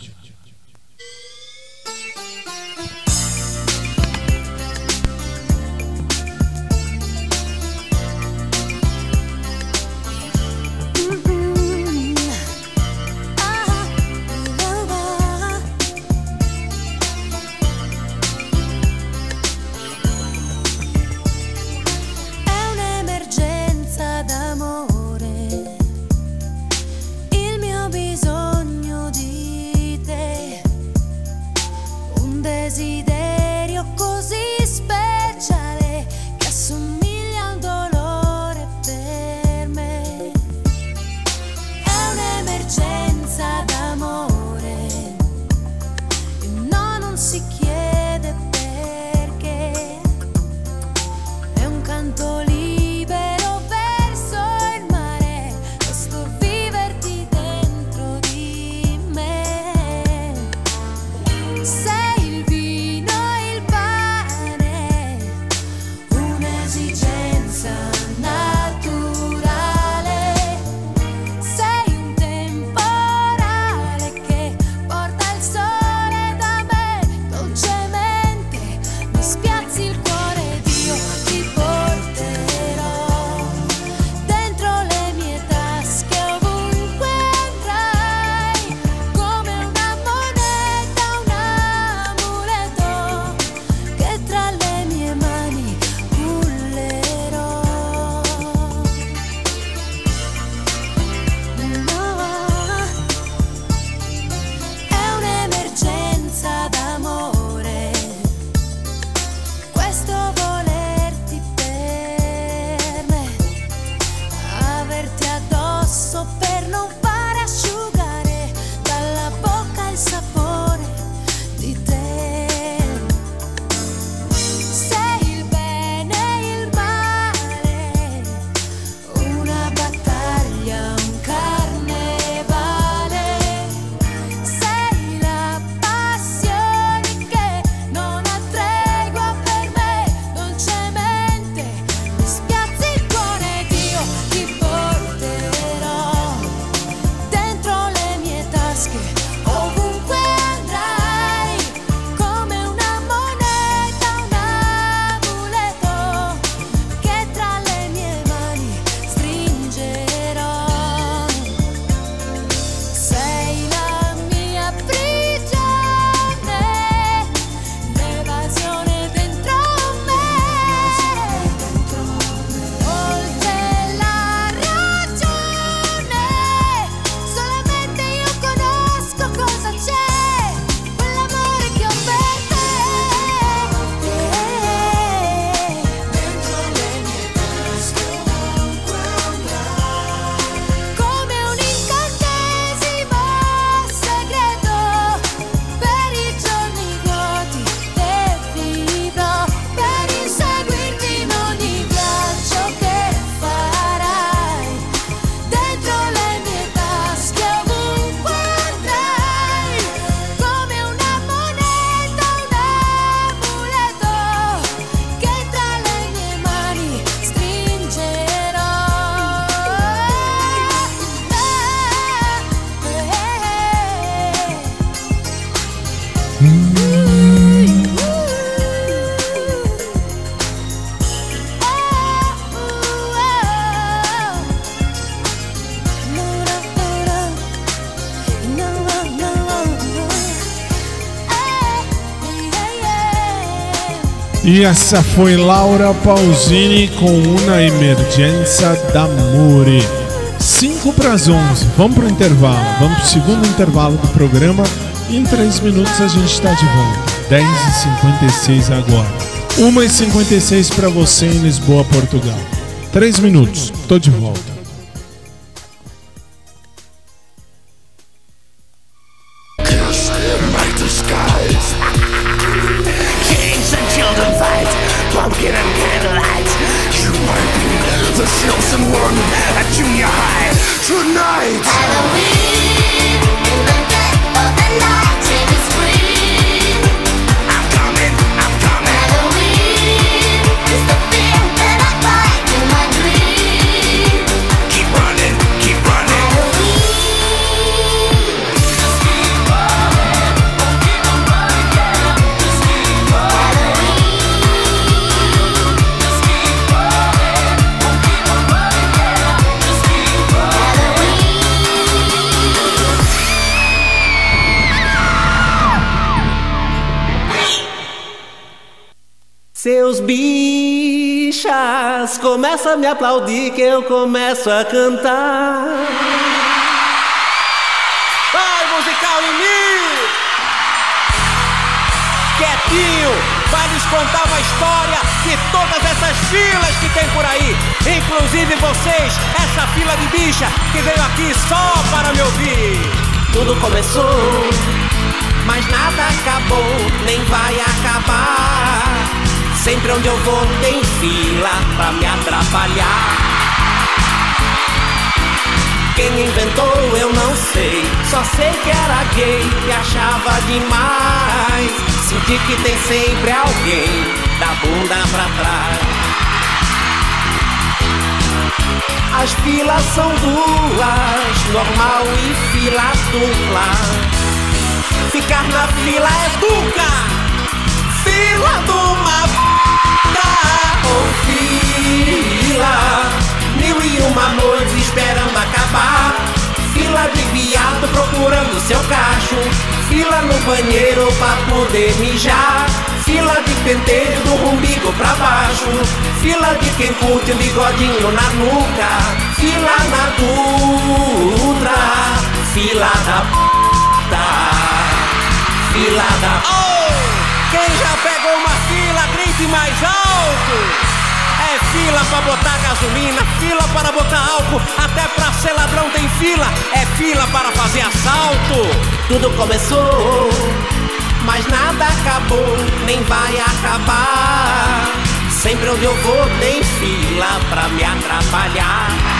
E essa foi Laura Pausini com Una Emergenza d'Amore. 5 para as 11. Vamos para o intervalo. Vamos para o segundo intervalo do programa. Em 3 minutos a gente está de volta. 10h56 agora. 1h56 para você em Lisboa, Portugal. 3 minutos. Tô de volta. Me aplaudir que eu começo a cantar. Vai, musical em mim! Quietinho, vai nos contar uma história de todas essas filas que tem por aí. Inclusive vocês, essa fila de bicha que veio aqui só para me ouvir. Tudo começou, mas nada acabou, nem vai acabar. Sempre onde eu vou tem fila pra me atrapalhar. Quem inventou eu não sei, só sei que era gay e achava demais. Senti que tem sempre alguém da bunda pra trás. As filas são duas, normal e fila dupla. Ficar na fila é duca, fila puta ou fila. Mil e uma noites esperando acabar. Fila de viado procurando seu cacho. Fila no banheiro pra poder mijar. Fila de penteiro do umbigo pra baixo. Fila de quem curte um bigodinho na nuca. Fila na Dutra. Fila da puta. Fila da. Oh! Quem já pegou uma fila, grite mais alto! Fila pra botar gasolina, fila para botar álcool, até pra ser ladrão tem fila, é fila para fazer assalto. Tudo começou, mas nada acabou, nem vai acabar. Sempre onde eu vou tem fila pra me atrapalhar.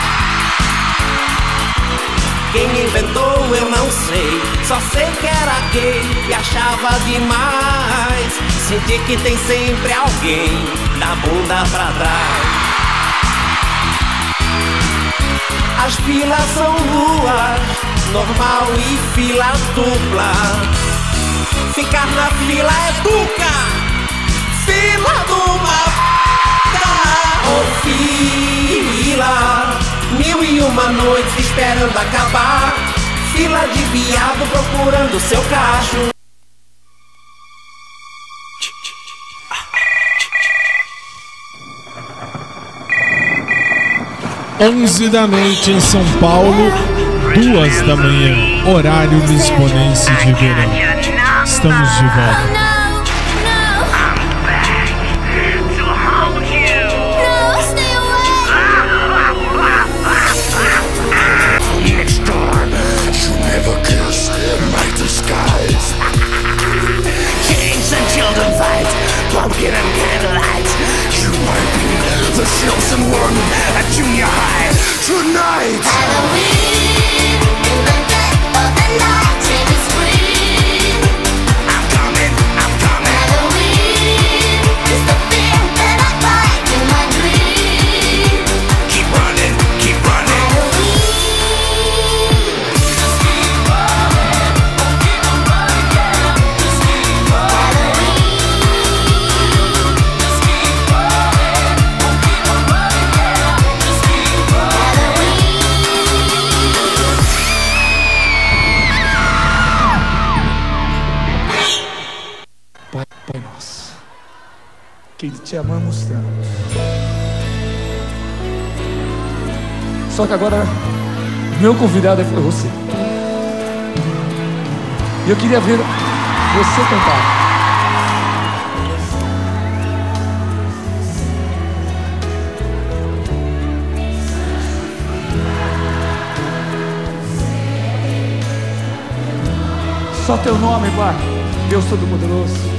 Quem inventou eu não sei, só sei que era gay e achava demais. Senti que tem sempre alguém da bunda pra trás. As filas são duas, normal e fila dupla. Ficar na fila é duca, fila de uma puta ou fila. Mil e uma noites esperando acabar. Fila de viado procurando seu cacho. Onze da noite em São Paulo, duas da manhã, horário lisbonense de verão. Estamos de volta. Chosen one at junior high tonight. Halloween amamos tanto. Só que agora, meu convidado é você. E eu queria ver você cantar. Só teu nome, Pai, Deus Todo-Poderoso.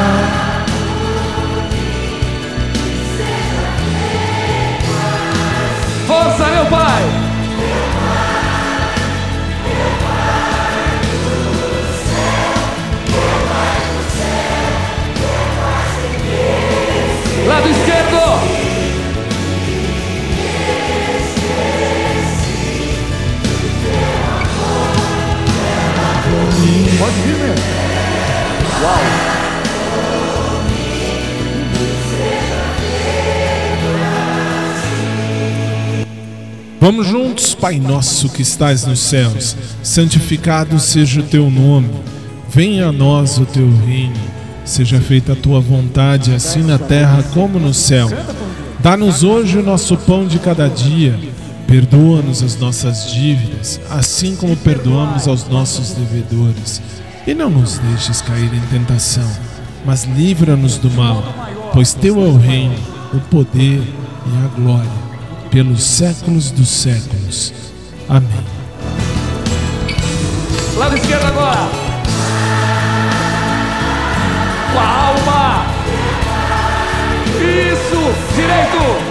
Uau! Vamos juntos, Pai nosso que estás nos céus, santificado seja o teu nome. Venha a nós o teu reino. Seja feita a tua vontade, assim na terra como no céu. Dá-nos hoje o nosso pão de cada dia. Perdoa-nos as nossas dívidas, assim como perdoamos aos nossos devedores. E não nos deixes cair em tentação, mas livra-nos do mal, pois teu é o reino, o poder e a glória pelos séculos dos séculos. Amém. Lado esquerdo agora. Com a alma. Isso. Direito.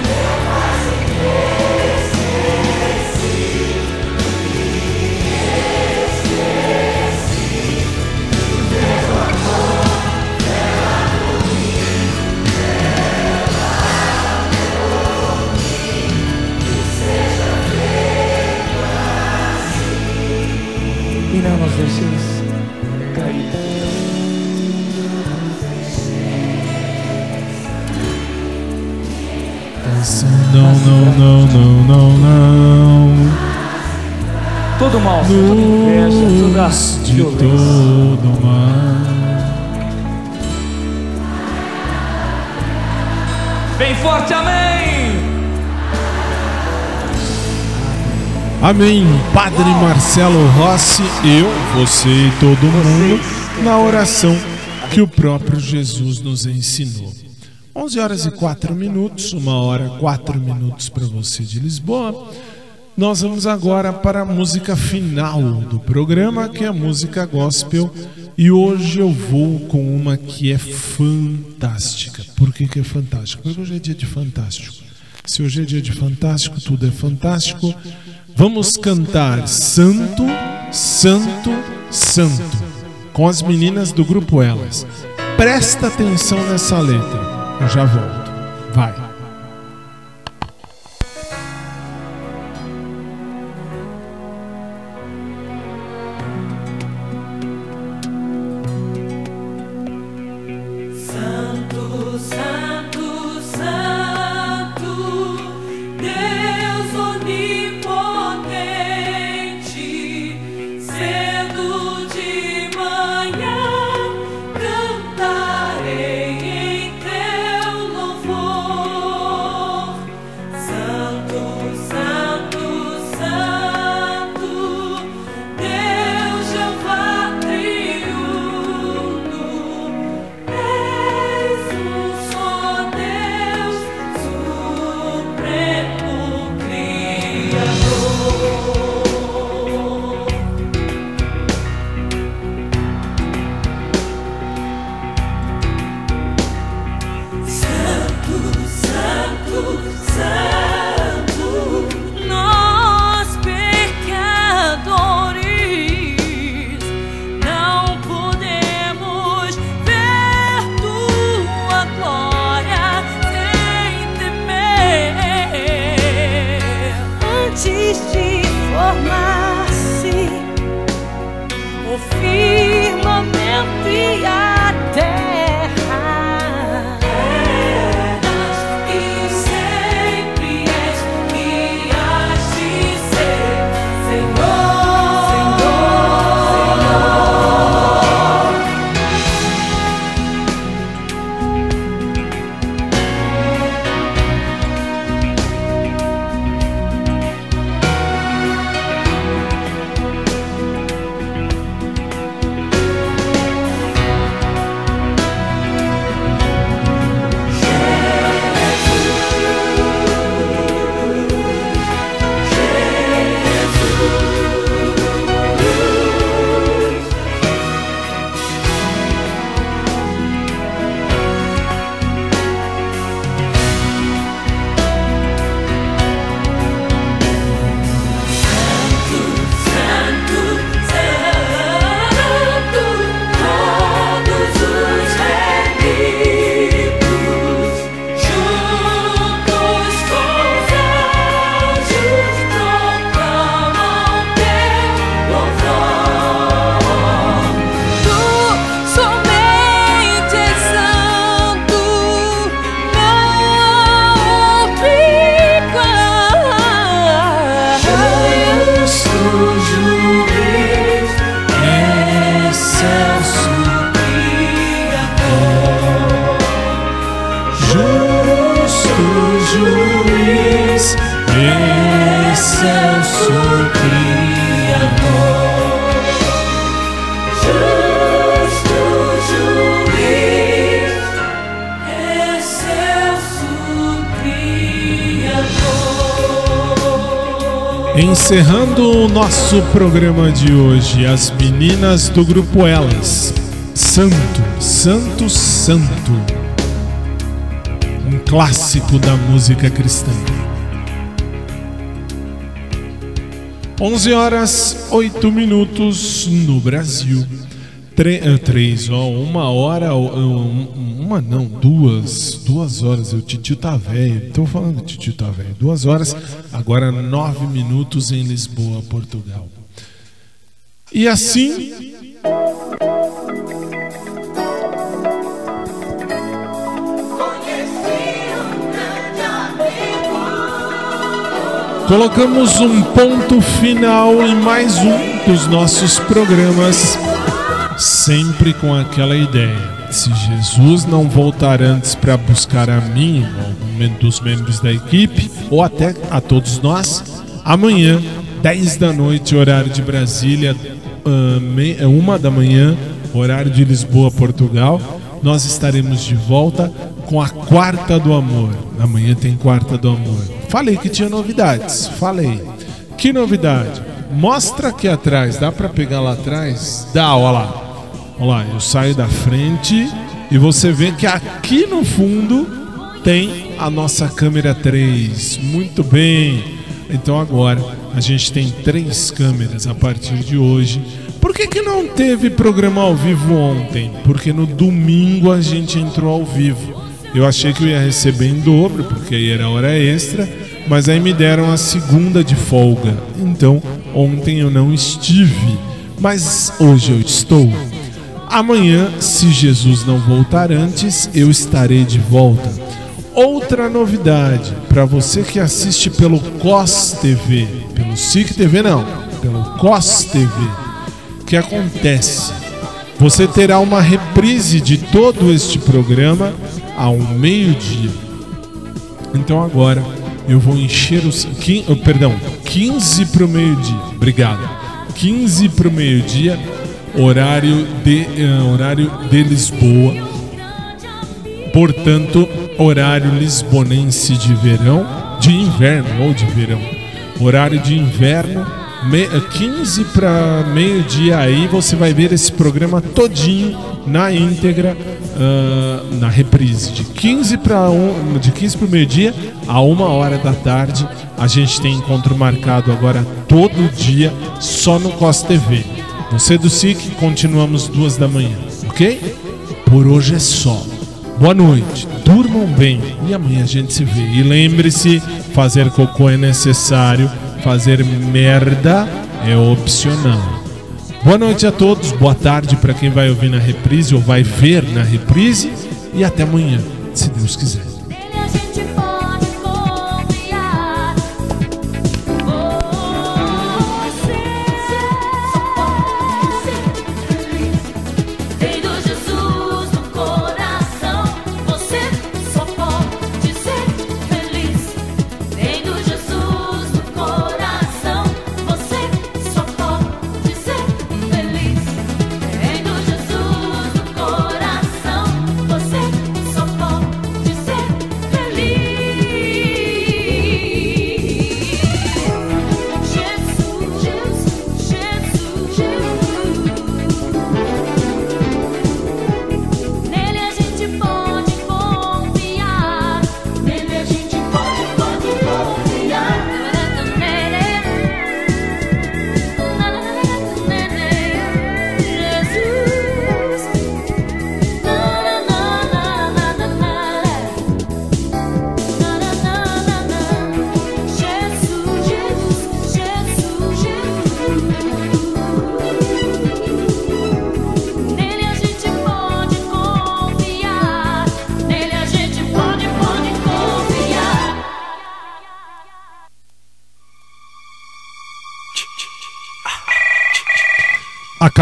Deixes cair. Não, não, não, não, não, não. Todo mal, toda inveja, toda de violência. todo mal. Bem forte, amém! Amém. Padre Marcelo Rossi, eu, você e todo mundo, na oração que o próprio Jesus nos ensinou. 11 horas e 4 minutos, uma hora 4 minutos para você de Lisboa. Nós vamos agora para a música final do programa, que é a música gospel. E hoje eu vou com uma que é fantástica. Por que, que é fantástica? Porque hoje é dia de fantástico. Se hoje é dia de fantástico, tudo é fantástico. Vamos cantar Santo, Santo, Santo com as meninas do grupo Elas. Presta atenção nessa letra. Eu já volto. Vai. Justo juiz. Encerrando o nosso programa de hoje, as meninas do grupo Elas. Santo, Santo, Santo. Um clássico da música cristã. 11 horas 8 minutos no Brasil. Tre eh, três, ó, uma hora, um- uma não, duas, duas horas. O titio tá velho. Tô falando que titio tá velho. Duas horas, agora nove minutos em Lisboa, Portugal. E assim. Colocamos um ponto final em mais um dos nossos programas, sempre com aquela ideia. Se Jesus não voltar antes para buscar a mim, ou dos membros da equipe, ou até a todos nós, amanhã, 10 da noite, horário de Brasília, ah, me- é uma da manhã, horário de Lisboa, Portugal, nós estaremos de volta com a Quarta do Amor. Amanhã tem Quarta do Amor. Falei que tinha novidades, falei. Que novidade? Mostra aqui atrás, dá pra pegar lá atrás? Dá, ó lá. Ó lá, eu saio da frente e você vê que aqui no fundo tem a nossa câmera 3. Muito bem. Então agora a gente tem três câmeras a partir de hoje. Por que, que não teve programa ao vivo ontem? Porque no domingo a gente entrou ao vivo. Eu achei que eu ia receber em dobro, porque aí era hora extra, mas aí me deram a segunda de folga. Então ontem eu não estive, mas hoje eu estou. Amanhã, se Jesus não voltar antes, eu estarei de volta. Outra novidade para você que assiste pelo COS TV, pelo SIC TV não, pelo COS TV. Que acontece? Você terá uma reprise de todo este programa ao meio-dia. Então agora eu vou encher os. quin- oh, perdão, 15 para o meio-dia. Obrigado. 15 para o meio-dia, horário de, eh, horário de Lisboa. Portanto, horário lisbonense de verão, de inverno ou de verão. Horário de inverno, me- eh, 15 para meio-dia aí você vai ver esse programa todinho na íntegra ah, na reprise de 15 para um, de 15 para meio-dia a uma hora da tarde. A gente tem encontro marcado agora todo dia só no COS TV. Você do SIC, continuamos duas da manhã, ok? Por hoje é só. Boa noite, durmam bem e amanhã a gente se vê. E lembre-se: fazer cocô é necessário, Fazer merda é opcional. Boa noite a todos, boa tarde para quem vai ouvir na reprise ou vai ver na reprise e até amanhã, se Deus quiser.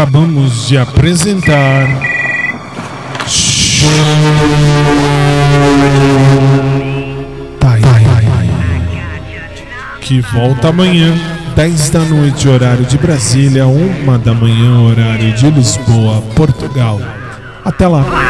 acabamos de apresentar. Tai, que volta amanhã, 10 da noite, horário de Brasília, 1 da manhã, horário de Lisboa, Portugal. Até lá!